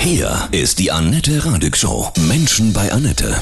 Hier ist die Annette Radig Show. Menschen bei Annette.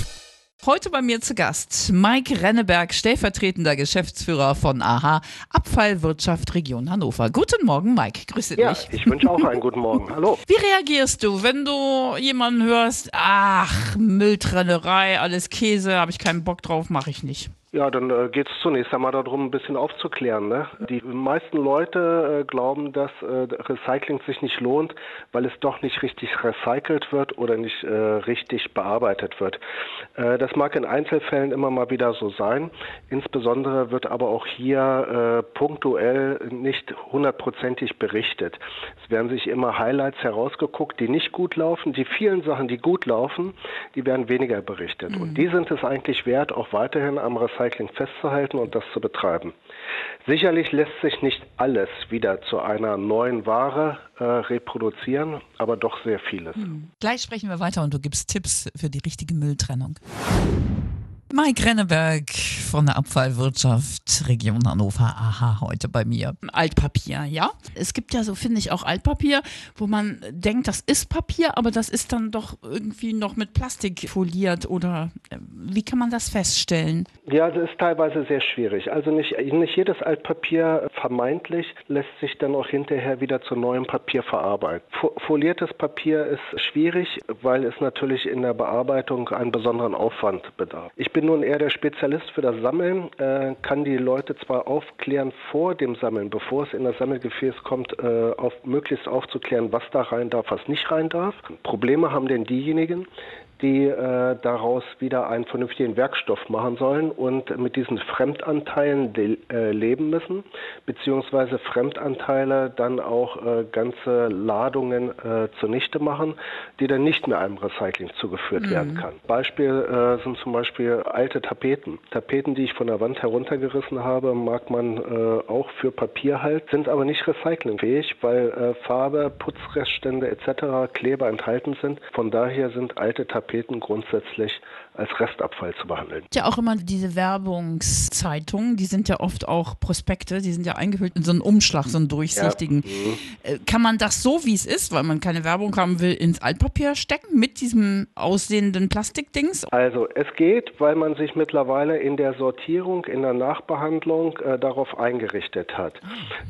Heute bei mir zu Gast Mike Renneberg, stellvertretender Geschäftsführer von AHA Abfallwirtschaft Region Hannover. Guten Morgen, Mike. Grüße Ja, dich. ich wünsche auch einen guten Morgen. Hallo. Wie reagierst du, wenn du jemanden hörst, ach, Mülltrennerei, alles Käse, habe ich keinen Bock drauf, mache ich nicht. Ja, dann äh, geht es zunächst einmal darum, ein bisschen aufzuklären. Ne? Die meisten Leute äh, glauben, dass äh, Recycling sich nicht lohnt, weil es doch nicht richtig recycelt wird oder nicht äh, richtig bearbeitet wird. Äh, das mag in Einzelfällen immer mal wieder so sein. Insbesondere wird aber auch hier äh, punktuell nicht hundertprozentig berichtet. Es werden sich immer Highlights herausgeguckt, die nicht gut laufen. Die vielen Sachen, die gut laufen, die werden weniger berichtet. Und die sind es eigentlich wert, auch weiterhin am Recycling festzuhalten und das zu betreiben. Sicherlich lässt sich nicht alles wieder zu einer neuen Ware äh, reproduzieren, aber doch sehr vieles. Gleich sprechen wir weiter und du gibst Tipps für die richtige Mülltrennung. Mike Renneberg von der Abfallwirtschaft Region Hannover. Aha, heute bei mir. Altpapier, ja? Es gibt ja so, finde ich, auch Altpapier, wo man denkt, das ist Papier, aber das ist dann doch irgendwie noch mit Plastik foliert oder äh, wie kann man das feststellen? Ja, das ist teilweise sehr schwierig. Also nicht, nicht jedes Altpapier vermeintlich lässt sich dann auch hinterher wieder zu neuem Papier verarbeiten. Fo- Foliertes Papier ist schwierig, weil es natürlich in der Bearbeitung einen besonderen Aufwand bedarf. Ich bin nun eher der Spezialist für das Sammeln, äh, kann die Leute zwar aufklären vor dem Sammeln, bevor es in das Sammelgefäß kommt, äh, auf, möglichst aufzuklären, was da rein darf, was nicht rein darf. Probleme haben denn diejenigen, die äh, daraus wieder einen vernünftigen Werkstoff machen sollen und mit diesen Fremdanteilen äh, leben müssen, beziehungsweise Fremdanteile dann auch äh, ganze Ladungen äh, zunichte machen, die dann nicht mehr einem Recycling zugeführt werden kann. Beispiel äh, sind zum Beispiel alte Tapeten. Tapeten, die ich von der Wand heruntergerissen habe, mag man äh, auch für Papier halten, sind aber nicht recyclingfähig, weil äh, Farbe, Putzreststände etc. Kleber enthalten sind. Von daher sind alte Tapeten grundsätzlich als Restabfall zu behandeln. Ja, auch immer diese Werbungszeitungen, die sind ja oft auch Prospekte, die sind ja eingehüllt in so einen Umschlag, so einen durchsichtigen. Äh, Kann man das so, wie es ist, weil man keine Werbung haben will, ins Altpapier stecken mit diesem aussehenden Plastikdings? Also es geht, weil man sich mittlerweile in der Sortierung, in der Nachbehandlung äh, darauf eingerichtet hat,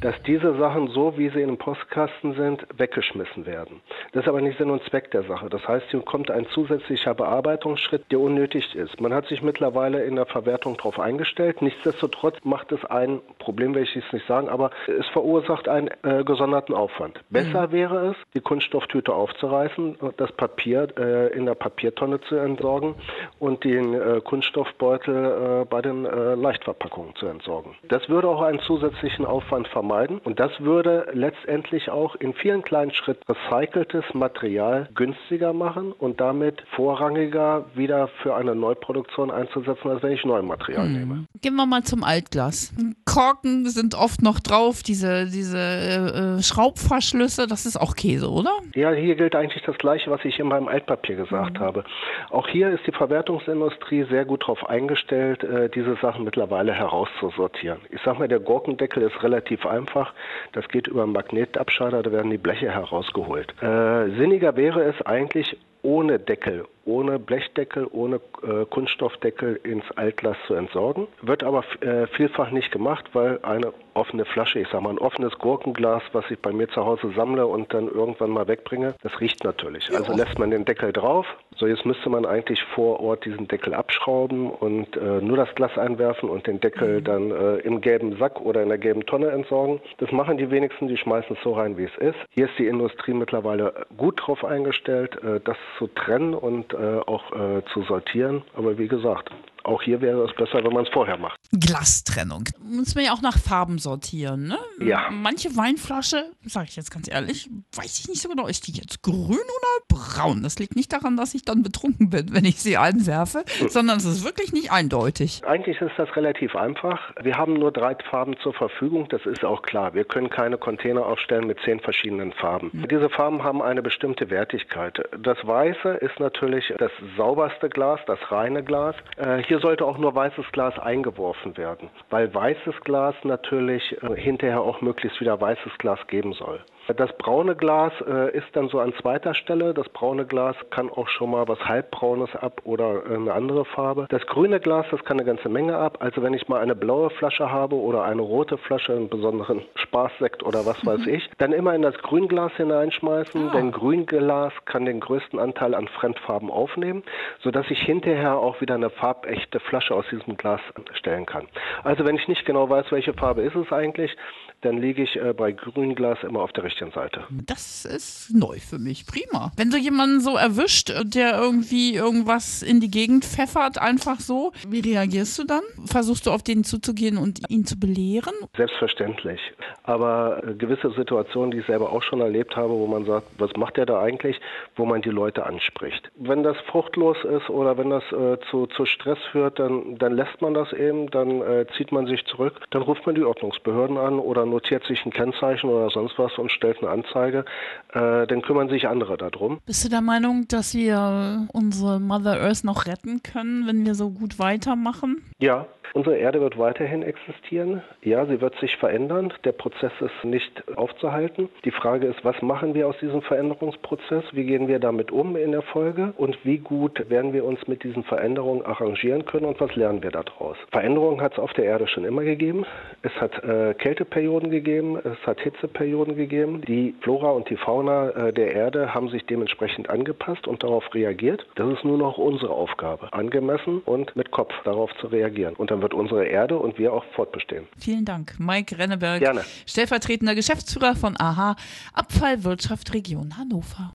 dass diese Sachen so, wie sie in dem Postkasten sind, weggeschmissen werden. Das ist aber nicht Sinn und Zweck der Sache. Das heißt, hier kommt ein zusätzlicher Bearbeitungsschritt, der unnötig ist. Man hat sich mittlerweile in der Verwertung darauf eingestellt. Nichtsdestotrotz macht es ein Problem, will ich jetzt nicht sagen, aber es verursacht einen äh, gesonderten Aufwand. Besser wäre es, die Kunststofftüte aufzureißen, das Papier äh, in der Papiertonne zu entsorgen und den äh, Kunststoffbeutel äh, bei den äh, Leichtverpackungen zu entsorgen. Das würde auch einen zusätzlichen Aufwand vermeiden und das würde letztendlich auch in vielen kleinen Schritten recyceltes Material günstiger machen und damit vorrangiger wieder für eine Neuproduktion einzusetzen, als wenn ich neues Material nehme. Gehen wir mal zum Altglas. Korken sind oft noch drauf, diese, diese äh, äh, Schraubverschlüsse, das ist auch Käse, oder? Ja, hier gilt eigentlich das Gleiche, was ich in meinem Altpapier gesagt habe. Auch hier ist die Verwertungsindustrie sehr gut darauf eingestellt, äh, diese Sachen mittlerweile herauszusortieren. Ich sage mal, der Gurkendeckel ist relativ einfach. Das geht über einen Magnetabscheider, da werden die Bleche herausgeholt. Äh, sinniger wäre es eigentlich, ohne Deckel, ohne Blechdeckel, ohne äh, Kunststoffdeckel ins Altglas zu entsorgen. Wird aber äh, vielfach nicht gemacht, weil eine offene Flasche, ich sage mal ein offenes Gurkenglas, was ich bei mir zu Hause sammle und dann irgendwann mal wegbringe, das riecht natürlich. Also lässt man den Deckel drauf. So, jetzt müsste man eigentlich vor Ort diesen Deckel abschrauben und äh, nur das Glas einwerfen und den Deckel dann äh, im gelben Sack oder in der gelben Tonne entsorgen. Das machen die wenigsten, die schmeißen es so rein, wie es ist. Hier ist die Industrie mittlerweile gut drauf eingestellt, äh, das zu trennen und auch äh, zu sortieren. Aber wie gesagt, auch hier wäre es besser, wenn man es vorher macht. Glastrennung. Muss man ja auch nach Farben sortieren, ne? Ja. Manche Weinflasche, sage ich jetzt ganz ehrlich, weiß ich nicht so genau, ist die jetzt grün oder braun? Das liegt nicht daran, dass ich dann betrunken bin, wenn ich sie einwerfe, sondern es ist wirklich nicht eindeutig. Eigentlich ist das relativ einfach. Wir haben nur drei Farben zur Verfügung, das ist auch klar. Wir können keine Container aufstellen mit zehn verschiedenen Farben. Diese Farben haben eine bestimmte Wertigkeit. Das Weiße ist natürlich das sauberste Glas, das reine Glas. Äh, hier sollte auch nur weißes Glas eingeworfen werden, weil weißes Glas natürlich äh, hinterher auch möglichst wieder weißes Glas geben soll. Das braune Glas äh, ist dann so an zweiter Stelle. Das braune Glas kann auch schon mal was halbbraunes ab oder äh, eine andere Farbe. Das grüne Glas, das kann eine ganze Menge ab. Also wenn ich mal eine blaue Flasche habe oder eine rote Flasche, einen besonderen Spaßsekt oder was weiß mhm. ich, dann immer in das Grünglas hineinschmeißen. Ah. Denn Grünglas kann den größten Anteil an Fremdfarben aufnehmen, sodass ich hinterher auch wieder eine farbechte Flasche aus diesem Glas stellen kann. Also wenn ich nicht genau weiß, welche Farbe ist es eigentlich, dann liege ich äh, bei Grünglas immer auf der richtigen Seite. Das ist neu für mich. Prima. Wenn du jemanden so erwischt, der irgendwie irgendwas in die Gegend pfeffert, einfach so, wie reagierst du dann? Versuchst du auf den zuzugehen und ihn zu belehren? Selbstverständlich. Aber äh, gewisse Situationen, die ich selber auch schon erlebt habe, wo man sagt, was macht der da eigentlich, wo man die Leute anspricht. Wenn das fruchtlos ist oder wenn das äh, zu, zu Stress führt, dann, dann lässt man das eben, dann äh, zieht man sich zurück, dann ruft man die Ordnungsbehörden an oder notiert sich ein Kennzeichen oder sonst was und stellt eine Anzeige, äh, dann kümmern sich andere darum. Bist du der Meinung, dass wir unsere Mother Earth noch retten können, wenn wir so gut weitermachen? Ja, Unsere Erde wird weiterhin existieren. Ja, sie wird sich verändern. Der Prozess ist nicht aufzuhalten. Die Frage ist, was machen wir aus diesem Veränderungsprozess? Wie gehen wir damit um in der Folge? Und wie gut werden wir uns mit diesen Veränderungen arrangieren können und was lernen wir daraus? Veränderungen hat es auf der Erde schon immer gegeben. Es hat äh, Kälteperioden gegeben, es hat Hitzeperioden gegeben. Die Flora und die Fauna äh, der Erde haben sich dementsprechend angepasst und darauf reagiert. Das ist nur noch unsere Aufgabe, angemessen und mit Kopf darauf zu reagieren. Und dann wird unsere Erde und wir auch fortbestehen. Vielen Dank, Mike Renneberg, Gerne. stellvertretender Geschäftsführer von AHA Abfallwirtschaft Region Hannover.